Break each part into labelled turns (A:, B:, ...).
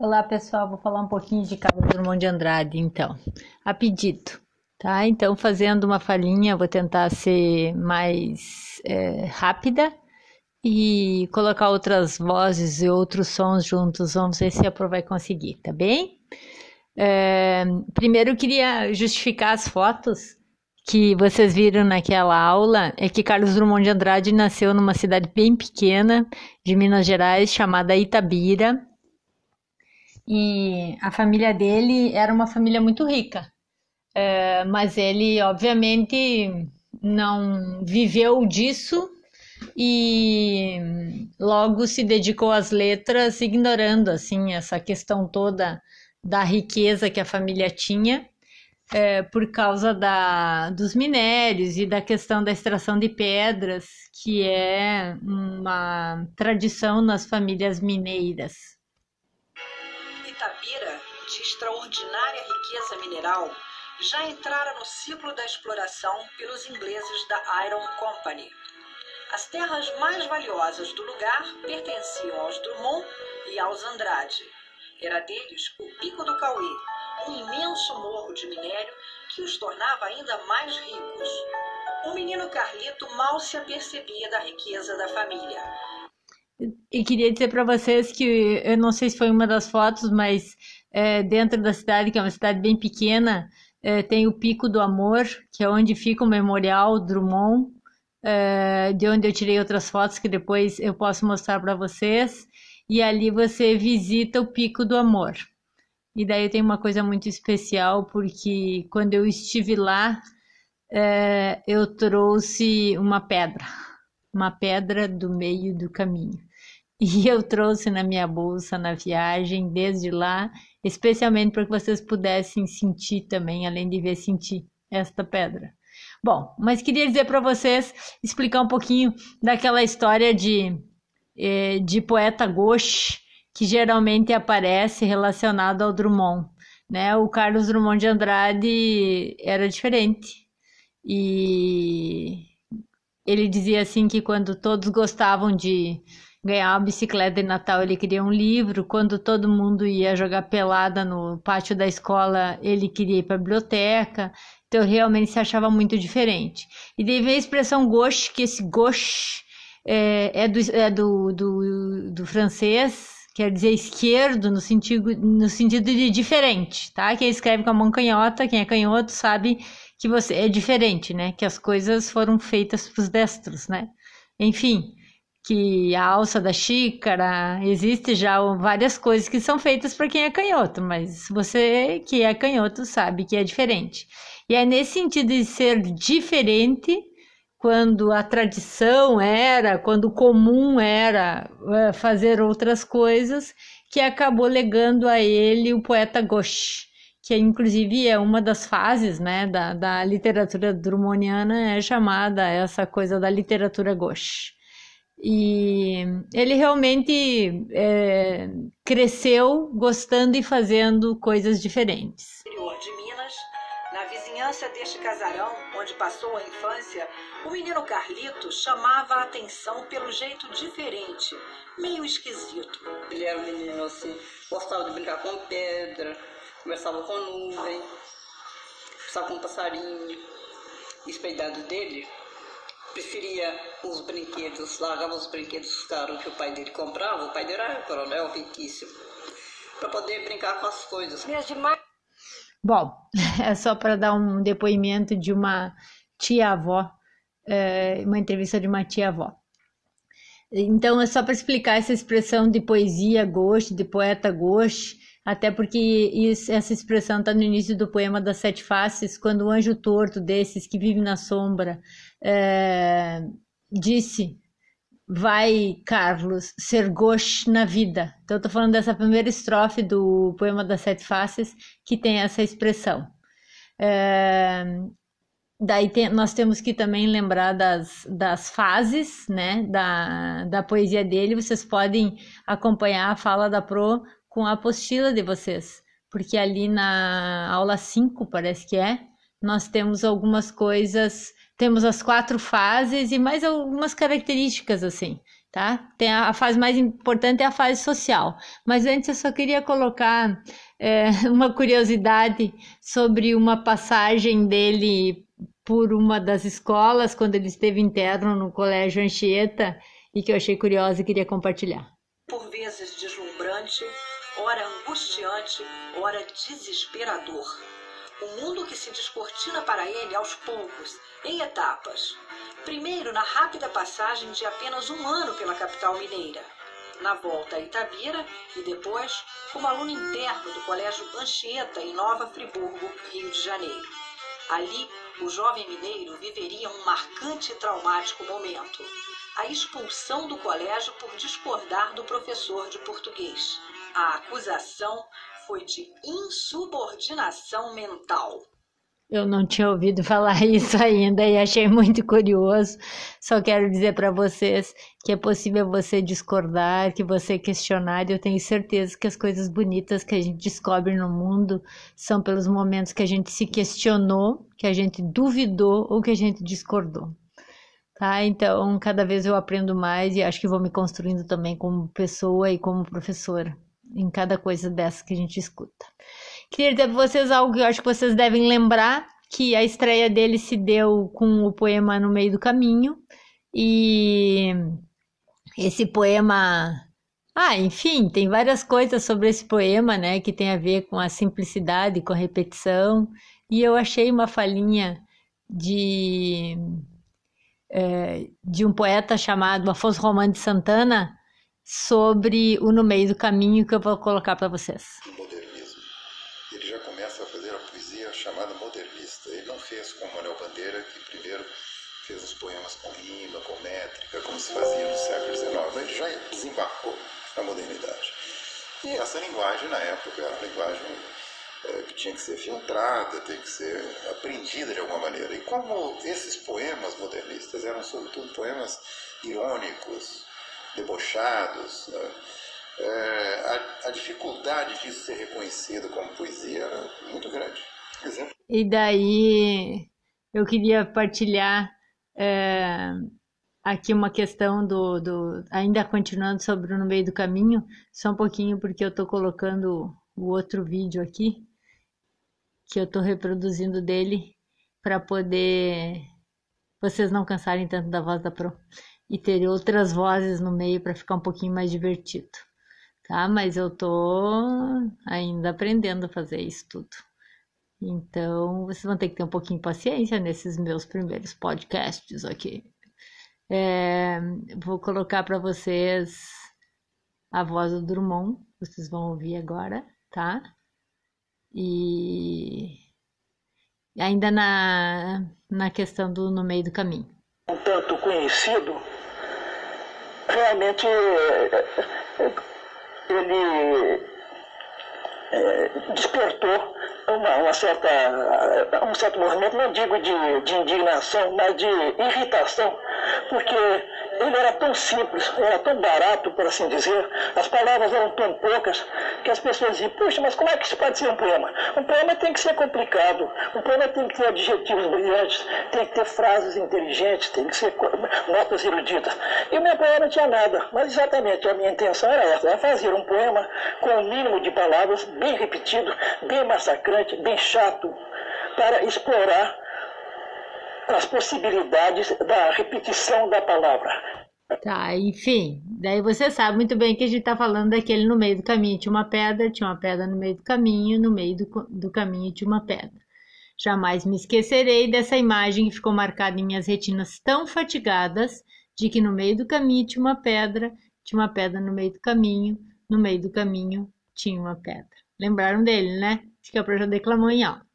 A: Olá pessoal, vou falar um pouquinho de Carlos Drummond de Andrade, então, a pedido, tá? Então, fazendo uma falinha, vou tentar ser mais é, rápida e colocar outras vozes e outros sons juntos, vamos ver se a Pro vai conseguir, tá bem? É, primeiro, eu queria justificar as fotos que vocês viram naquela aula, é que Carlos Drummond de Andrade nasceu numa cidade bem pequena de Minas Gerais, chamada Itabira, e a família dele era uma família muito rica. É, mas ele, obviamente, não viveu disso e logo se dedicou às letras, ignorando assim essa questão toda da riqueza que a família tinha. É, por causa da, dos minérios e da questão da extração de pedras, que é uma tradição nas famílias mineiras.
B: Itabira, de extraordinária riqueza mineral, já entrara no ciclo da exploração pelos ingleses da Iron Company. As terras mais valiosas do lugar pertenciam aos Drummond e aos Andrade. Era deles o Pico do Cauê, um imenso morro de minério que os tornava ainda mais ricos. O menino Carlito mal se apercebia da riqueza da família
A: e queria dizer para vocês que eu não sei se foi uma das fotos, mas é, dentro da cidade, que é uma cidade bem pequena, é, tem o Pico do Amor, que é onde fica o Memorial Drummond, é, de onde eu tirei outras fotos que depois eu posso mostrar para vocês. E ali você visita o Pico do Amor. E daí tem uma coisa muito especial, porque quando eu estive lá, é, eu trouxe uma pedra, uma pedra do meio do caminho. E eu trouxe na minha bolsa na viagem, desde lá, especialmente para que vocês pudessem sentir também, além de ver, sentir esta pedra. Bom, mas queria dizer para vocês, explicar um pouquinho daquela história de, eh, de poeta gauche, que geralmente aparece relacionado ao Drummond. Né? O Carlos Drummond de Andrade era diferente. E ele dizia assim que quando todos gostavam de ganhar uma bicicleta de Natal, ele queria um livro. Quando todo mundo ia jogar pelada no pátio da escola, ele queria ir para a biblioteca. Então, realmente se achava muito diferente. E daí vem a expressão gauche, que esse gauche é, é, do, é do, do, do francês, quer dizer esquerdo no sentido, no sentido de diferente, tá? Quem escreve com a mão canhota, quem é canhoto, sabe que você é diferente, né? Que as coisas foram feitas para os destros, né? Enfim, que a alça da xícara, existe já várias coisas que são feitas para quem é canhoto, mas você que é canhoto sabe que é diferente. E é nesse sentido de ser diferente, quando a tradição era, quando o comum era é, fazer outras coisas, que acabou legando a ele o poeta gauche, que inclusive é uma das fases né, da, da literatura drummondiana, é chamada essa coisa da literatura gauche. E ele realmente é, cresceu gostando e fazendo coisas diferentes.
B: Interior de Minas, na vizinhança deste casarão, onde passou a infância, o menino Carlito chamava a atenção pelo jeito diferente, meio esquisito.
C: Ele era um menino assim, gostava de brincar com pedra, conversava com nuvem, conversava com um passarinho. Espelhado dele preferia os brinquedos, largava os brinquedos caros que o pai dele comprava, o pai dele era coronel riquíssimo, para poder brincar com as coisas.
A: Bom, é só para dar um depoimento de uma tia-avó, é, uma entrevista de uma tia-avó. Então, é só para explicar essa expressão de poesia gauche, de poeta gauche, até porque isso, essa expressão está no início do poema das Sete Faces, quando o anjo torto desses que vive na sombra é, disse: Vai, Carlos, ser gauche na vida. Então, eu estou falando dessa primeira estrofe do poema das Sete Faces, que tem essa expressão. É, daí tem, nós temos que também lembrar das, das fases né, da, da poesia dele. Vocês podem acompanhar a fala da Pro com a apostila de vocês, porque ali na aula 5, parece que é, nós temos algumas coisas, temos as quatro fases e mais algumas características assim. tá? Tem a, a, fase mais importante é a fase social. Mas antes eu só queria colocar é, uma curiosidade sobre uma passagem dele por uma das escolas quando ele esteve interno no Colégio Anchieta e que eu achei curiosa e queria compartilhar.
B: Por vezes angustiante, ora desesperador. Um mundo que se descortina para ele aos poucos, em etapas. Primeiro, na rápida passagem de apenas um ano pela capital mineira. Na volta a Itabira e depois como aluno interno do Colégio Anchieta, em Nova Friburgo, Rio de Janeiro. Ali, o jovem mineiro viveria um marcante e traumático momento: a expulsão do colégio por discordar do professor de português. A acusação foi de insubordinação mental.
A: Eu não tinha ouvido falar isso ainda e achei muito curioso. Só quero dizer para vocês que é possível você discordar, que você questionar, e eu tenho certeza que as coisas bonitas que a gente descobre no mundo são pelos momentos que a gente se questionou, que a gente duvidou ou que a gente discordou. Tá? Então, cada vez eu aprendo mais e acho que vou me construindo também como pessoa e como professora em cada coisa dessa que a gente escuta. Queria dizer para vocês algo que eu acho que vocês devem lembrar, que a estreia dele se deu com o poema No Meio do Caminho, e esse poema... Ah, enfim, tem várias coisas sobre esse poema, né, que tem a ver com a simplicidade, com a repetição, e eu achei uma falinha de, é, de um poeta chamado Afonso Romano de Santana sobre o No Meio do Caminho, que eu vou colocar para vocês.
D: fez os poemas com rima, com métrica, como se fazia no século XIX. Ele já desembarcou na modernidade. E essa linguagem, na época, era uma linguagem é, que tinha que ser filtrada, tinha que ser aprendida de alguma maneira. E como esses poemas modernistas eram, sobretudo, poemas irônicos, debochados, né? é, a, a, dificuldade disso ser reconhecido como poesia era muito grande.
A: Exemplo. E daí eu queria partilhar é, aqui uma questão do, do, ainda continuando sobre no meio do caminho, só um pouquinho porque eu estou colocando o outro vídeo aqui que eu estou reproduzindo dele para poder vocês não cansarem tanto da voz da Pro e ter outras vozes no meio para ficar um pouquinho mais divertido, tá? Mas eu tô ainda aprendendo a fazer isso tudo. Então, vocês vão ter que ter um pouquinho de paciência nesses meus primeiros podcasts aqui. É, vou colocar para vocês a voz do Drummond, vocês vão ouvir agora, tá? E ainda na, na questão do no meio do caminho.
E: Um tanto conhecido, realmente ele é, despertou uma, uma certa, um certo movimento, não digo de, de indignação, mas de irritação, porque ele era tão simples, era tão barato, por assim dizer, as palavras eram tão poucas, que as pessoas diziam, puxa, mas como é que isso pode ser um poema? Um poema tem que ser complicado, um poema tem que ter adjetivos brilhantes, tem que ter frases inteligentes, tem que ser notas eruditas. E o meu poema não tinha nada, mas exatamente a minha intenção era essa, era fazer um poema com o um mínimo de palavras, bem repetido, bem massacrante, bem chato, para explorar as possibilidades da repetição da palavra.
A: Tá, enfim, daí você sabe muito bem que a gente está falando daquele no meio do caminho tinha uma pedra, tinha uma pedra no meio do caminho, no meio do, do caminho tinha uma pedra. Jamais me esquecerei dessa imagem que ficou marcada em minhas retinas tão fatigadas de que no meio do caminho tinha uma pedra, tinha uma pedra no meio do caminho, no meio do caminho tinha uma pedra. Lembraram dele, né? Acho que é o projeto declamou em alto.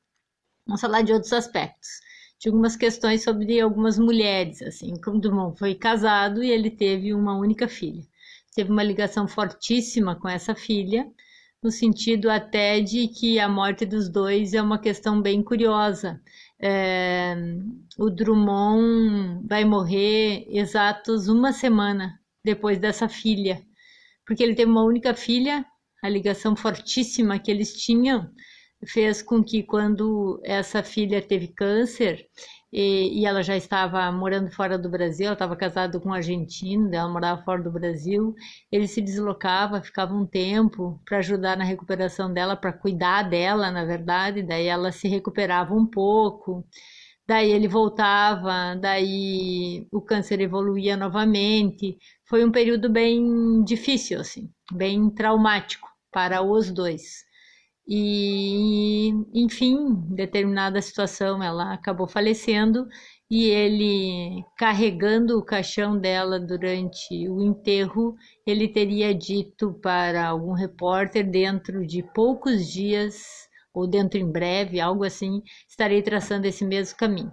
A: Vamos falar de outros aspectos de algumas questões sobre algumas mulheres, assim, como Dumont foi casado e ele teve uma única filha. Teve uma ligação fortíssima com essa filha, no sentido até de que a morte dos dois é uma questão bem curiosa. É, o Drummond vai morrer exatos uma semana depois dessa filha, porque ele teve uma única filha, a ligação fortíssima que eles tinham fez com que quando essa filha teve câncer e, e ela já estava morando fora do Brasil, ela estava casada com um argentino, ela morava fora do Brasil, ele se deslocava, ficava um tempo para ajudar na recuperação dela, para cuidar dela, na verdade, daí ela se recuperava um pouco daí ele voltava, daí o câncer evoluía novamente. Foi um período bem difícil, assim, bem traumático para os dois. E, enfim, determinada situação ela acabou falecendo e ele, carregando o caixão dela durante o enterro, ele teria dito para algum repórter dentro de poucos dias ou dentro em breve, algo assim, estarei traçando esse mesmo caminho.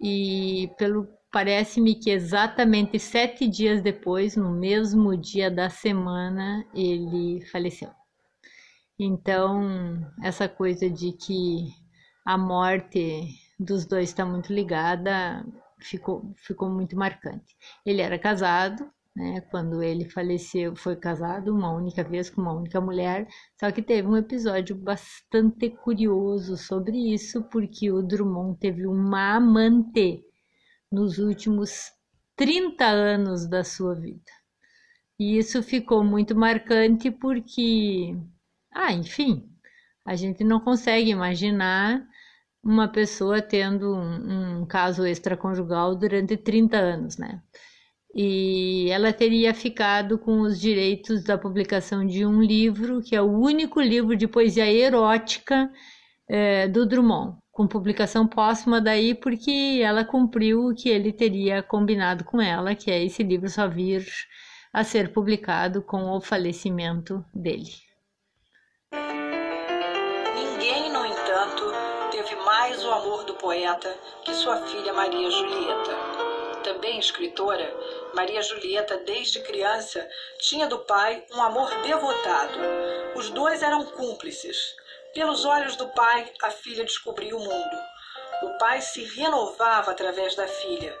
A: E pelo parece-me que exatamente sete dias depois, no mesmo dia da semana, ele faleceu. Então, essa coisa de que a morte dos dois está muito ligada ficou, ficou muito marcante. Ele era casado, né? Quando ele faleceu, foi casado uma única vez com uma única mulher, só que teve um episódio bastante curioso sobre isso, porque o Drummond teve uma amante nos últimos 30 anos da sua vida. E isso ficou muito marcante porque, ah, enfim, a gente não consegue imaginar uma pessoa tendo um, um caso extraconjugal durante 30 anos, né? e ela teria ficado com os direitos da publicação de um livro, que é o único livro de poesia erótica é, do Drummond, com publicação póstuma daí porque ela cumpriu o que ele teria combinado com ela, que é esse livro só vir a ser publicado com o falecimento dele.
B: Ninguém, no entanto, teve mais o amor do poeta que sua filha Maria Julieta. Também escritora, Maria Julieta, desde criança, tinha do pai um amor devotado. Os dois eram cúmplices. Pelos olhos do pai, a filha descobriu o mundo. O pai se renovava através da filha.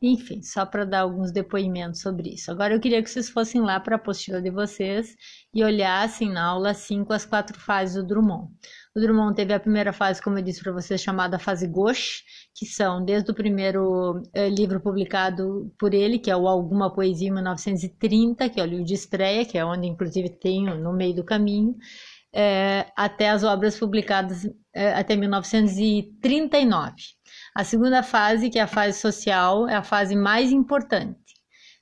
A: Enfim, só para dar alguns depoimentos sobre isso. Agora eu queria que vocês fossem lá para a apostila de vocês e olhassem na aula 5 as quatro fases do Drummond. O Drummond teve a primeira fase, como eu disse para vocês, chamada fase gauche, que são desde o primeiro eh, livro publicado por ele, que é o Alguma Poesia em 1930, que é o livro de estreia, que é onde inclusive tenho no meio do caminho, eh, até as obras publicadas eh, até 1939. A segunda fase, que é a fase social, é a fase mais importante.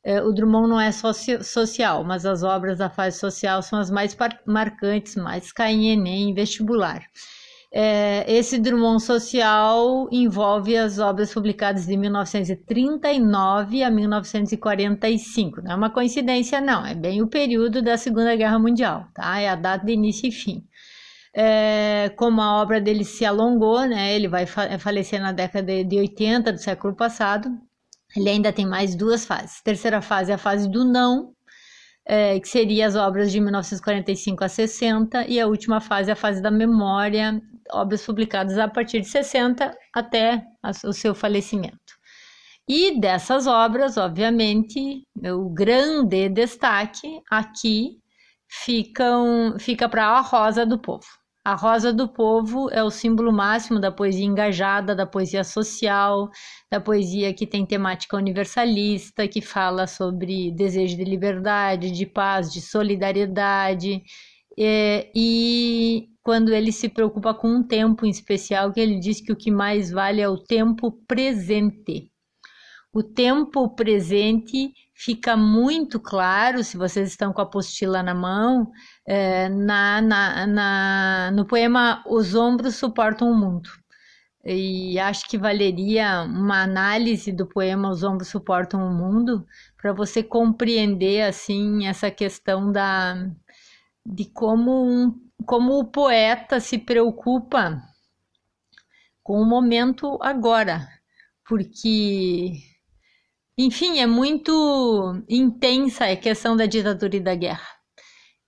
A: O Drummond não é soci social, mas as obras da fase social são as mais marcantes, mais caem em Enem, vestibular. É, esse Drummond social envolve as obras publicadas de 1939 a 1945. Não é uma coincidência, não. É bem o período da Segunda Guerra Mundial, tá? É a data de início e fim. É, como a obra dele se alongou, né? Ele vai falecer na década de 80 do século passado. Ele ainda tem mais duas fases. A terceira fase é a fase do não, é, que seria as obras de 1945 a 60, e a última fase é a fase da memória, obras publicadas a partir de 60 até o seu falecimento. E dessas obras, obviamente, o grande destaque aqui ficam, fica para a Rosa do Povo. A Rosa do Povo é o símbolo máximo da poesia engajada, da poesia social, da poesia que tem temática universalista, que fala sobre desejo de liberdade, de paz, de solidariedade. É, e quando ele se preocupa com um tempo em especial, que ele diz que o que mais vale é o tempo presente. O tempo presente fica muito claro, se vocês estão com a apostila na mão, é, na, na, na, no poema Os Ombros Suportam o Mundo. E acho que valeria uma análise do poema Os Ombros Suportam o Mundo para você compreender assim essa questão da de como um, como o poeta se preocupa com o momento agora, porque enfim, é muito intensa a questão da ditadura e da guerra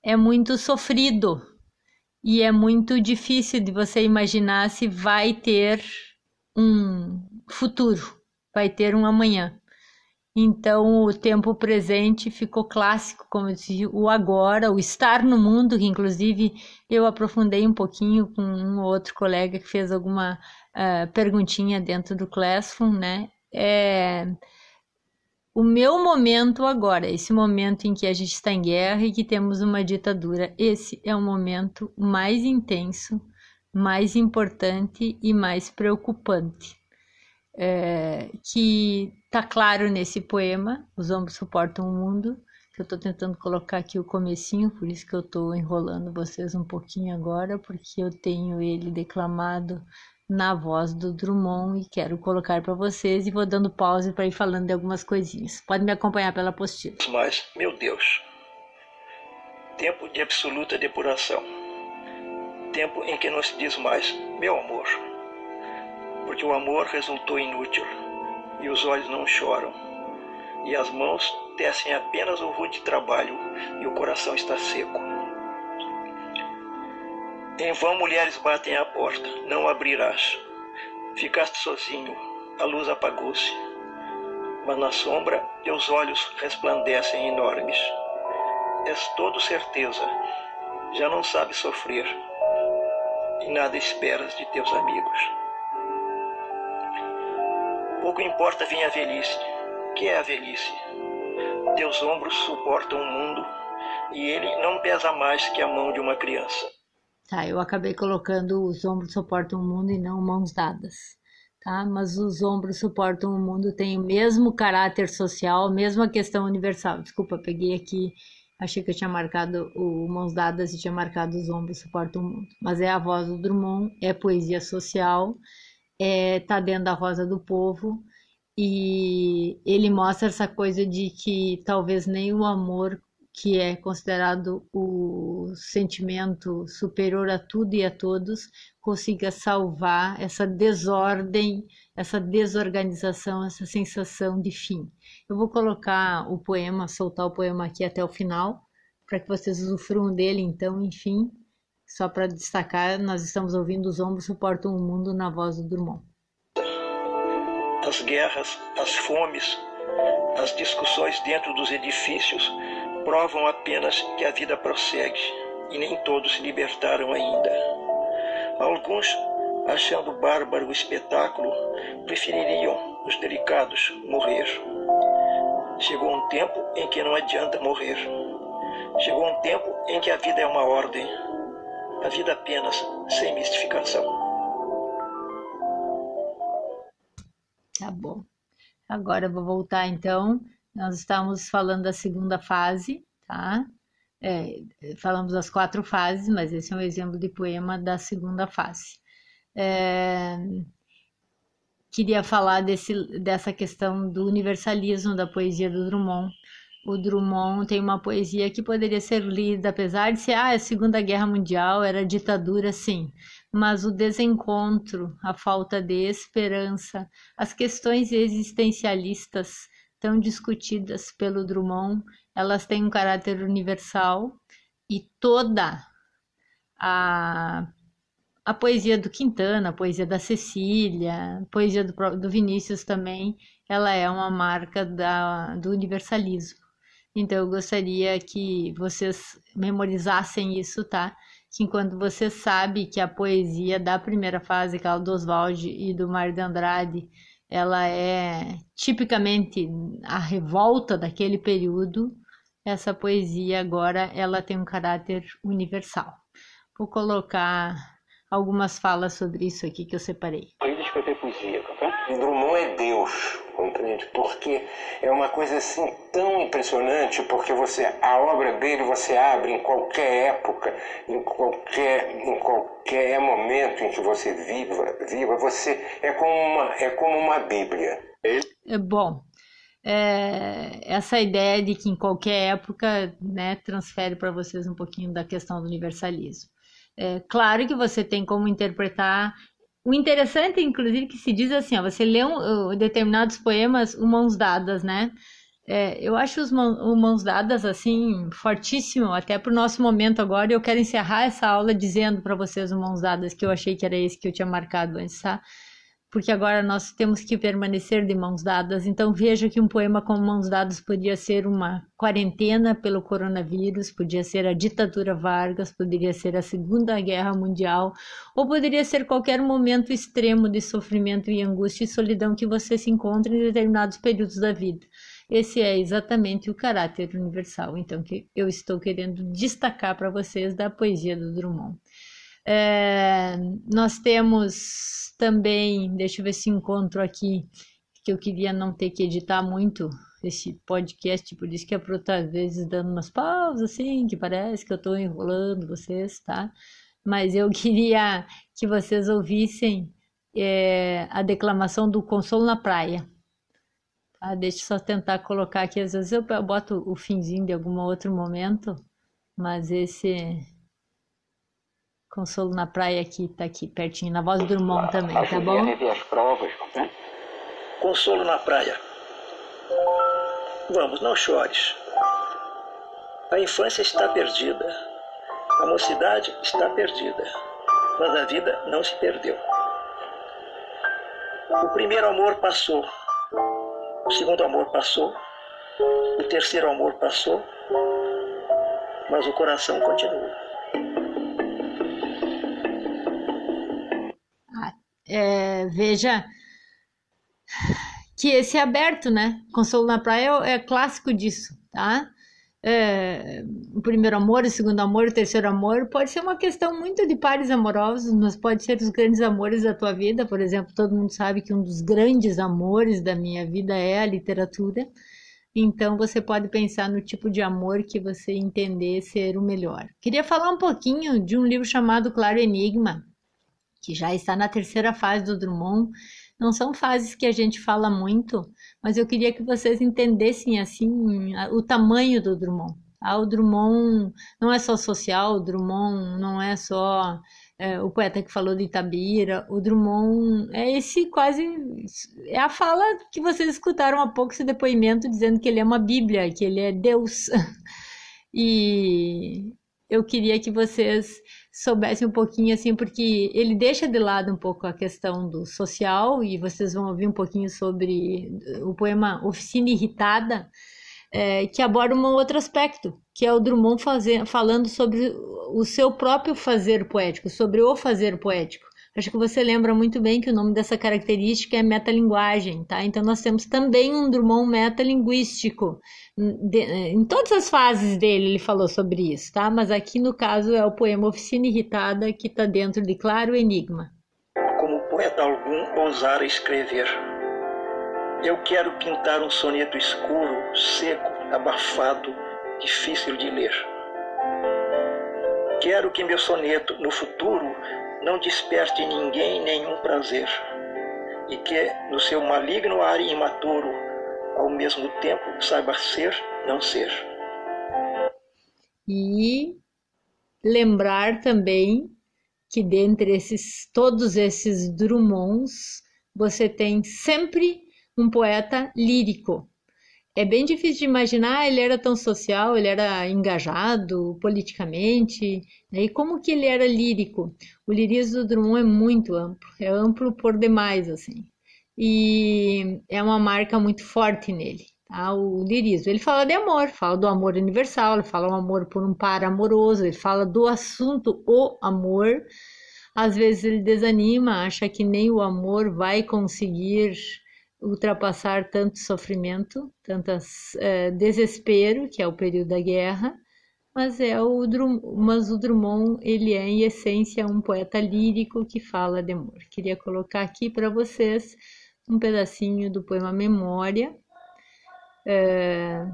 A: é muito sofrido e é muito difícil de você imaginar se vai ter um futuro, vai ter um amanhã. Então, o tempo presente ficou clássico, como eu disse, o agora, o estar no mundo, que inclusive eu aprofundei um pouquinho com um ou outro colega que fez alguma uh, perguntinha dentro do Classroom, né? É o meu momento agora, esse momento em que a gente está em guerra e que temos uma ditadura, esse é o momento mais intenso, mais importante e mais preocupante. É, que está claro nesse poema, Os Ombros Suportam o Mundo, que eu estou tentando colocar aqui o comecinho, por isso que eu estou enrolando vocês um pouquinho agora, porque eu tenho ele declamado na voz do Drummond e quero colocar para vocês e vou dando pause para ir falando de algumas coisinhas. Pode me acompanhar pela apostila.
F: Mas, meu Deus, tempo de absoluta depuração, tempo em que não se diz mais, meu amor porque o amor resultou inútil, e os olhos não choram, e as mãos tecem apenas o rude trabalho, e o coração está seco. Em vão mulheres batem à porta, não abrirás. Ficaste sozinho, a luz apagou-se. Mas na sombra teus olhos resplandecem enormes. És todo certeza, já não sabes sofrer, e nada esperas de teus amigos. Pouco importa vir a velhice. Que é a velhice? Teus ombros suportam o mundo e ele não pesa mais que a mão de uma criança.
A: Tá, eu acabei colocando os ombros suportam o mundo e não mãos dadas. Tá? Mas os ombros suportam o mundo tem o mesmo caráter social, mesma questão universal. Desculpa, peguei aqui, achei que eu tinha marcado o mãos dadas e tinha marcado os ombros suportam o mundo. Mas é a voz do Drummond, é poesia social é, tá dentro da Rosa do Povo e ele mostra essa coisa de que talvez nem o amor que é considerado o sentimento superior a tudo e a todos consiga salvar essa desordem, essa desorganização, essa sensação de fim. Eu vou colocar o poema, soltar o poema aqui até o final, para que vocês usufruam dele, então, enfim, só para destacar, nós estamos ouvindo Os Ombros Suportam o Mundo na voz do Drummond.
F: As guerras, as fomes, as discussões dentro dos edifícios provam apenas que a vida prossegue e nem todos se libertaram ainda. Alguns, achando bárbaro o espetáculo, prefeririam, os delicados, morrer. Chegou um tempo em que não adianta morrer. Chegou um tempo em que a vida é uma ordem a vida apenas, sem mistificação.
A: Tá bom. Agora eu vou voltar então. Nós estamos falando da segunda fase, tá? É, falamos das quatro fases, mas esse é um exemplo de poema da segunda fase. É, queria falar desse, dessa questão do universalismo da poesia do Drummond, o Drummond tem uma poesia que poderia ser lida, apesar de ser ah, a Segunda Guerra Mundial, era ditadura, sim. Mas o desencontro, a falta de esperança, as questões existencialistas tão discutidas pelo Drummond, elas têm um caráter universal e toda a, a poesia do Quintana, a poesia da Cecília, a poesia do, do Vinícius também, ela é uma marca da, do universalismo. Então eu gostaria que vocês memorizassem isso, tá? Que enquanto você sabe que a poesia da primeira fase, aquela do Oswald e do Mário de Andrade, ela é tipicamente a revolta daquele período, essa poesia agora ela tem um caráter universal. Vou colocar algumas falas sobre isso aqui que eu separei.
G: Ele escrever poesia, tá? Drummond é Deus compreende? Porque é uma coisa assim tão impressionante, porque você a obra dele você abre em qualquer época, em qualquer em qualquer momento em que você viva, viva você é como uma é como uma Bíblia.
A: É bom. É, essa ideia de que em qualquer época, né, transfere para vocês um pouquinho da questão do universalismo. É, claro que você tem como interpretar o interessante, inclusive, que se diz assim, ó, você lê um, uh, determinados poemas mãos dadas, né? É, eu acho os mãos, mãos dadas assim fortíssimo até para o nosso momento agora. Eu quero encerrar essa aula dizendo para vocês o mãos dadas que eu achei que era esse que eu tinha marcado antes, tá? Porque agora nós temos que permanecer de mãos dadas. Então veja que um poema com mãos dadas podia ser uma quarentena pelo coronavírus, podia ser a ditadura Vargas, poderia ser a Segunda Guerra Mundial, ou poderia ser qualquer momento extremo de sofrimento e angústia e solidão que você se encontre em determinados períodos da vida. Esse é exatamente o caráter universal, então, que eu estou querendo destacar para vocês da poesia do Drummond. É, nós temos também, deixa eu ver se encontro aqui, que eu queria não ter que editar muito esse podcast, por isso que é por outras vezes dando umas pausas, assim, que parece que eu estou enrolando vocês, tá? Mas eu queria que vocês ouvissem é, a declamação do Consolo na Praia. Tá? Deixa eu só tentar colocar aqui, às vezes eu boto o finzinho de algum outro momento, mas esse Consolo na praia aqui, tá aqui, pertinho, na voz do Drummond também, tá bom?
F: as provas, né? Consolo na praia. Vamos, não chores. A infância está perdida. A mocidade está perdida. Mas a vida não se perdeu. O primeiro amor passou. O segundo amor passou. O terceiro amor passou. Mas o coração continua.
A: É, veja que esse é aberto, né? Consolo na praia é, é clássico disso, tá? É, o primeiro amor, o segundo amor, o terceiro amor pode ser uma questão muito de pares amorosos, mas pode ser os grandes amores da tua vida. Por exemplo, todo mundo sabe que um dos grandes amores da minha vida é a literatura. Então você pode pensar no tipo de amor que você entender ser o melhor. Queria falar um pouquinho de um livro chamado Claro Enigma, que já está na terceira fase do Drummond. Não são fases que a gente fala muito, mas eu queria que vocês entendessem assim o tamanho do Drummond. Ah, o Drummond não é só social, o Drummond não é só é, o poeta que falou de Itabira, o Drummond é esse quase é a fala que vocês escutaram há pouco esse depoimento dizendo que ele é uma Bíblia, que ele é Deus. E eu queria que vocês soubessem um pouquinho assim, porque ele deixa de lado um pouco a questão do social, e vocês vão ouvir um pouquinho sobre o poema Oficina Irritada, é, que aborda um outro aspecto, que é o Drummond fazer, falando sobre o seu próprio fazer poético, sobre o fazer poético. Acho que você lembra muito bem que o nome dessa característica é metalinguagem, tá? Então nós temos também um Drummond metalinguístico. Em todas as fases dele ele falou sobre isso, tá? Mas aqui no caso é o poema Oficina Irritada que está dentro de Claro Enigma.
F: Como poeta algum ousar escrever. Eu quero pintar um soneto escuro, seco, abafado, difícil de ler. Quero que meu soneto no futuro não desperte em ninguém nenhum prazer, e que, no seu maligno ar imaturo, ao mesmo tempo saiba ser, não ser.
A: E lembrar também que dentre esses todos esses Drummonds, você tem sempre um poeta lírico, é bem difícil de imaginar, ele era tão social, ele era engajado politicamente, né? e como que ele era lírico. O lirismo do Drummond é muito amplo, é amplo por demais, assim, e é uma marca muito forte nele, tá? o lirismo. Ele fala de amor, fala do amor universal, ele fala do amor por um par amoroso, ele fala do assunto o amor, às vezes ele desanima, acha que nem o amor vai conseguir ultrapassar tanto sofrimento, tanto é, desespero, que é o período da guerra, mas é o mas o Drummond ele é em essência um poeta lírico que fala de amor. Queria colocar aqui para vocês um pedacinho do poema Memória, é,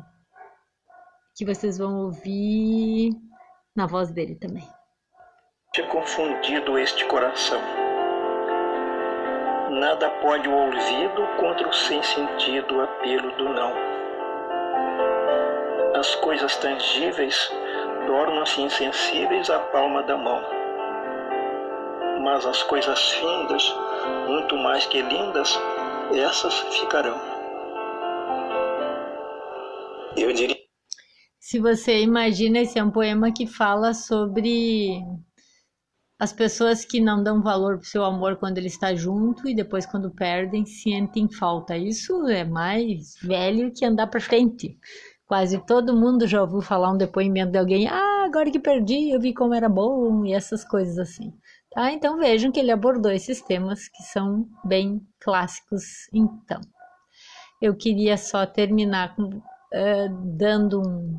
A: que vocês vão ouvir na voz dele também.
F: Tinha confundido este coração Nada pode o ouvido contra o sem sentido apelo do não. As coisas tangíveis tornam-se insensíveis à palma da mão. Mas as coisas findas, muito mais que lindas, essas ficarão.
A: Eu diria. Se você imagina, esse é um poema que fala sobre as pessoas que não dão valor pro seu amor quando ele está junto e depois quando perdem sentem falta. Isso é mais velho que andar para frente. Quase todo mundo já ouviu falar um depoimento de alguém, ah, agora que perdi, eu vi como era bom e essas coisas assim. Tá? Então vejam que ele abordou esses temas que são bem clássicos. Então, eu queria só terminar com, uh, dando um,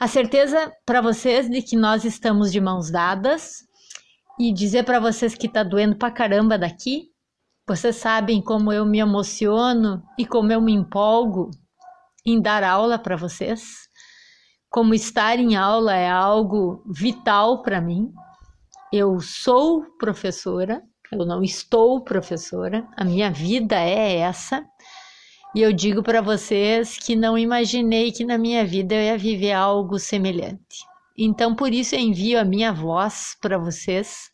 A: a certeza para vocês de que nós estamos de mãos dadas e dizer para vocês que tá doendo pra caramba daqui. Vocês sabem como eu me emociono e como eu me empolgo em dar aula para vocês. Como estar em aula é algo vital para mim. Eu sou professora, eu não estou professora, a minha vida é essa. E eu digo para vocês que não imaginei que na minha vida eu ia viver algo semelhante. Então, por isso eu envio a minha voz para vocês,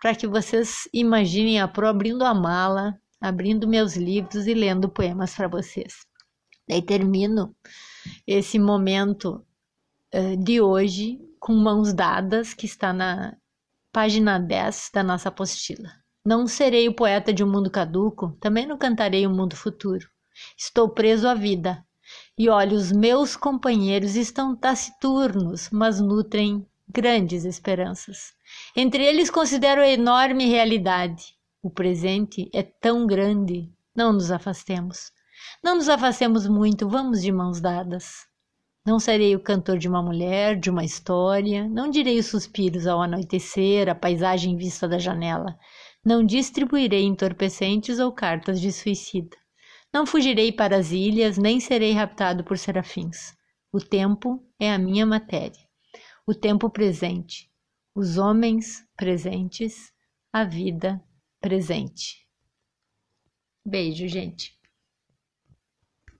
A: para que vocês imaginem a Pro abrindo a mala, abrindo meus livros e lendo poemas para vocês. Daí termino esse momento uh, de hoje com mãos dadas, que está na página 10 da nossa apostila. Não serei o poeta de um mundo caduco, também não cantarei um mundo futuro. Estou preso à vida, e olha, os meus companheiros estão taciturnos, mas nutrem grandes esperanças. Entre eles considero a enorme realidade. O presente é tão grande, não nos afastemos. Não nos afastemos muito, vamos de mãos dadas. Não serei o cantor de uma mulher, de uma história, não direi os suspiros ao anoitecer, a paisagem vista da janela. Não distribuirei entorpecentes ou cartas de suicida. Não fugirei para as ilhas, nem serei raptado por serafins. O tempo é a minha matéria. O tempo presente, os homens presentes, a vida presente. Beijo, gente.